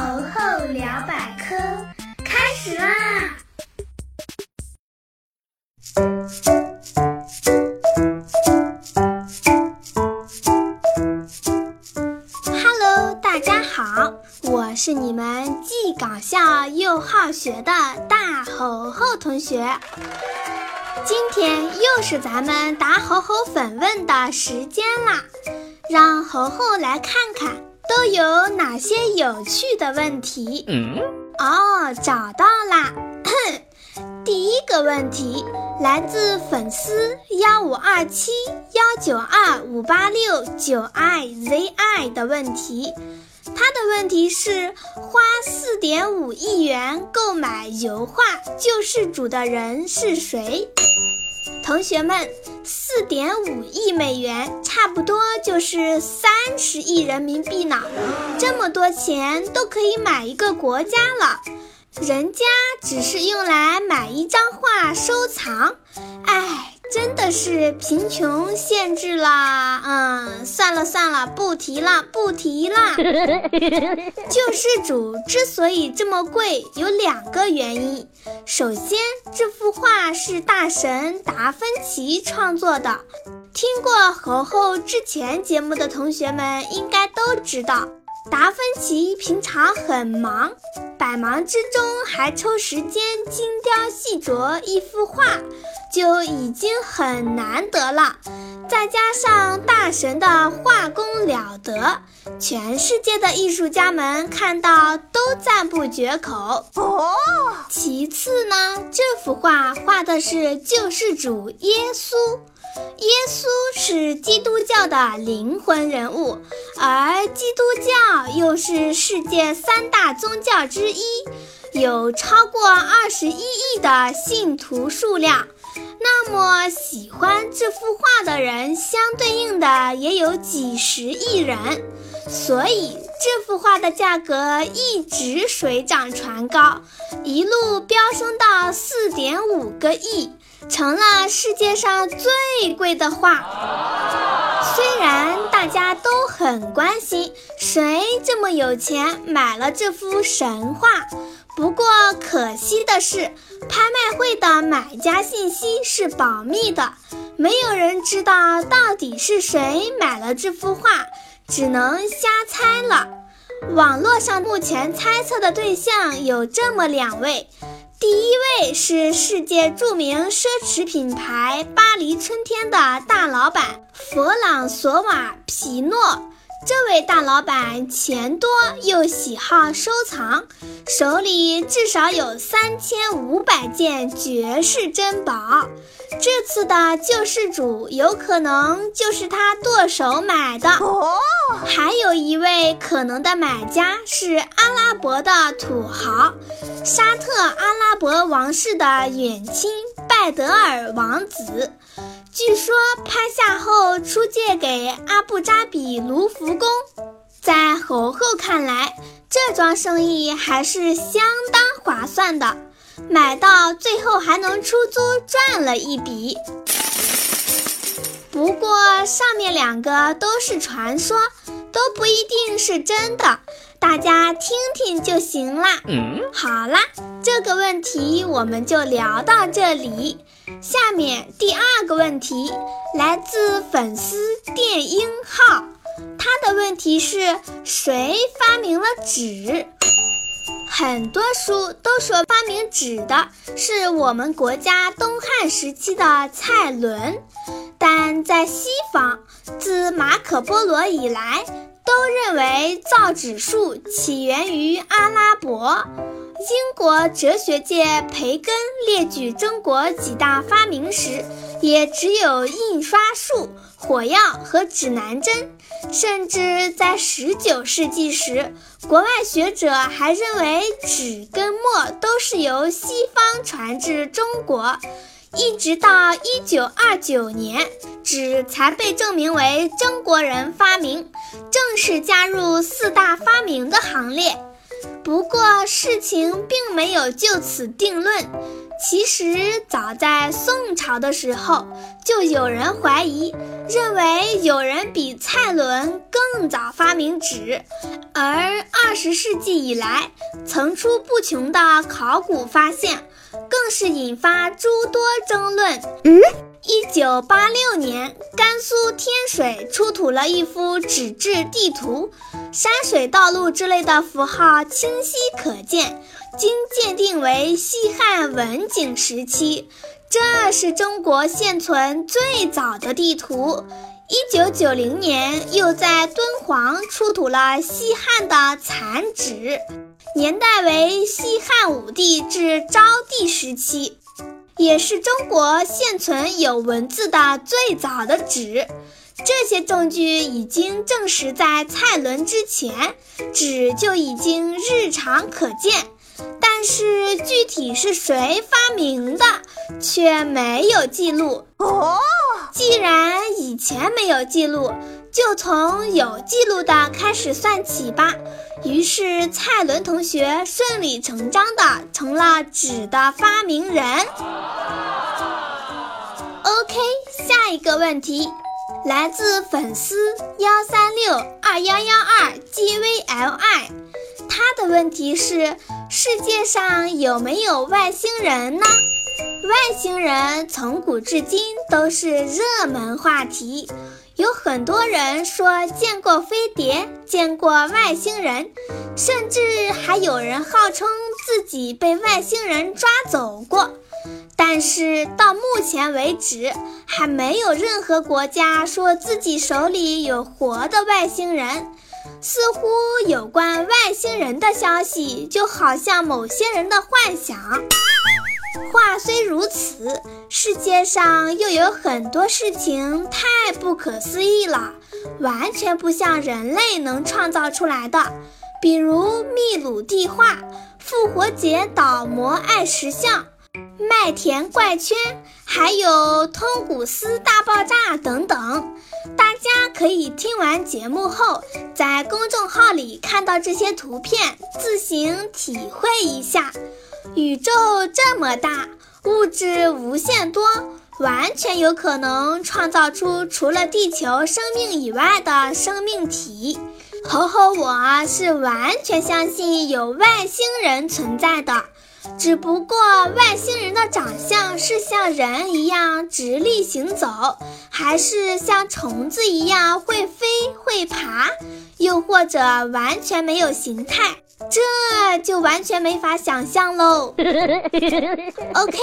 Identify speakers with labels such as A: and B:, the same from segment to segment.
A: 猴猴聊百科开始啦
B: ！Hello，大家好，我是你们既搞笑又好学的大猴猴同学。今天又是咱们答猴猴粉问的时间啦，让猴猴来看看。都有哪些有趣的问题？哦，找到啦！第一个问题来自粉丝幺五二七幺九二五八六九 i z i 的问题，他的问题是：花四点五亿元购买油画《救世主》的人是谁？同学们，四点五亿美元差不多就是三十亿人民币呢，这么多钱都可以买一个国家了，人家只是用来买一张画收藏，哎。真的是贫穷限制了，嗯，算了算了，不提了，不提了。救世主之所以这么贵，有两个原因。首先，这幅画是大神达芬奇创作的，听过猴猴之前节目的同学们应该都知道。达芬奇平常很忙，百忙之中还抽时间精雕细琢一幅画，就已经很难得了。再加上大神的画工了得，全世界的艺术家们看到都赞不绝口。哦，其次呢，这幅画画的是救世主耶稣。耶稣是基督教的灵魂人物，而基督教又是世界三大宗教之一，有超过二十一亿的信徒数量。那么，喜欢这幅画的人，相对应的也有几十亿人，所以这幅画的价格一直水涨船高，一路飙升到四点五个亿。成了世界上最贵的画。虽然大家都很关心谁这么有钱买了这幅神画，不过可惜的是，拍卖会的买家信息是保密的，没有人知道到底是谁买了这幅画，只能瞎猜了。网络上目前猜测的对象有这么两位。第一位是世界著名奢侈品牌巴黎春天的大老板弗朗索瓦·皮诺。这位大老板钱多又喜好收藏，手里至少有三千五百件绝世珍宝。这次的救世主有可能就是他剁手买的。哦，还有一位可能的买家是阿拉伯的土豪，沙特阿拉伯王室的远亲拜德尔王子。据说拍下后出借给阿布扎比卢浮宫，在猴猴看来，这桩生意还是相当划算的，买到最后还能出租赚了一笔。不过上面两个都是传说，都不一定是真的，大家听听就行啦。好啦，这个问题我们就聊到这里。下面第二个问题来自粉丝电音号，他的问题是谁发明了纸？很多书都说发明纸的是我们国家东汉时期的蔡伦，但在西方，自马可波罗以来，都认为造纸术起源于阿拉伯。英国哲学界培根列举中国几大发明时，也只有印刷术、火药和指南针。甚至在19世纪时，国外学者还认为纸跟墨都是由西方传至中国。一直到1929年，纸才被证明为中国人发明，正式加入四大发明的行列。不过事情并没有就此定论。其实早在宋朝的时候，就有人怀疑，认为有人比蔡伦更早发明纸。而二十世纪以来，层出不穷的考古发现，更是引发诸多争论。嗯，一九八六年，甘肃天水出土了一幅纸质地图，山水道路之类的符号清晰可见。经鉴定为西汉文景时期，这是中国现存最早的地图。一九九零年，又在敦煌出土了西汉的残纸，年代为西汉武帝至昭帝时期，也是中国现存有文字的最早的纸。这些证据已经证实，在蔡伦之前，纸就已经日常可见。但是具体是谁发明的，却没有记录。哦，既然以前没有记录，就从有记录的开始算起吧。于是蔡伦同学顺理成章的成了纸的发明人。OK，下一个问题，来自粉丝幺三六二幺幺二 gvli，他的问题是。世界上有没有外星人呢？外星人从古至今都是热门话题，有很多人说见过飞碟，见过外星人，甚至还有人号称自己被外星人抓走过。但是到目前为止，还没有任何国家说自己手里有活的外星人。似乎有关外星人的消息，就好像某些人的幻想。话虽如此，世界上又有很多事情太不可思议了，完全不像人类能创造出来的。比如秘鲁地画、复活节岛摩艾石像、麦田怪圈，还有通古斯大爆炸等等。大家可以听完节目后，在公众号里看到这些图片，自行体会一下。宇宙这么大，物质无限多，完全有可能创造出除了地球生命以外的生命体。猴猴，我是完全相信有外星人存在的。只不过外星人的长相是像人一样直立行走，还是像虫子一样会飞会爬，又或者完全没有形态，这就完全没法想象喽。OK，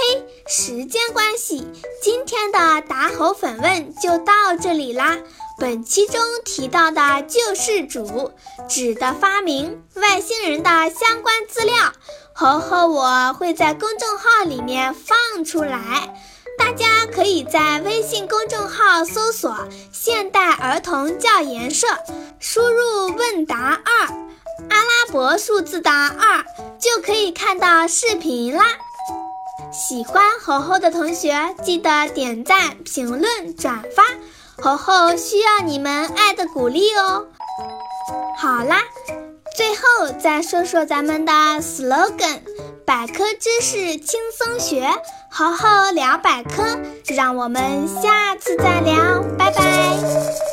B: 时间关系，今天的答猴粉问就到这里啦。本期中提到的救世主、纸的发明、外星人的相关资料。猴猴，我会在公众号里面放出来，大家可以在微信公众号搜索“现代儿童教研社”，输入“问答二”，阿拉伯数字的二，就可以看到视频啦。喜欢猴猴的同学，记得点赞、评论、转发，猴猴需要你们爱的鼓励哦。好啦。最后再说说咱们的 slogan：百科知识轻松学，好好聊百科。让我们下次再聊，拜拜。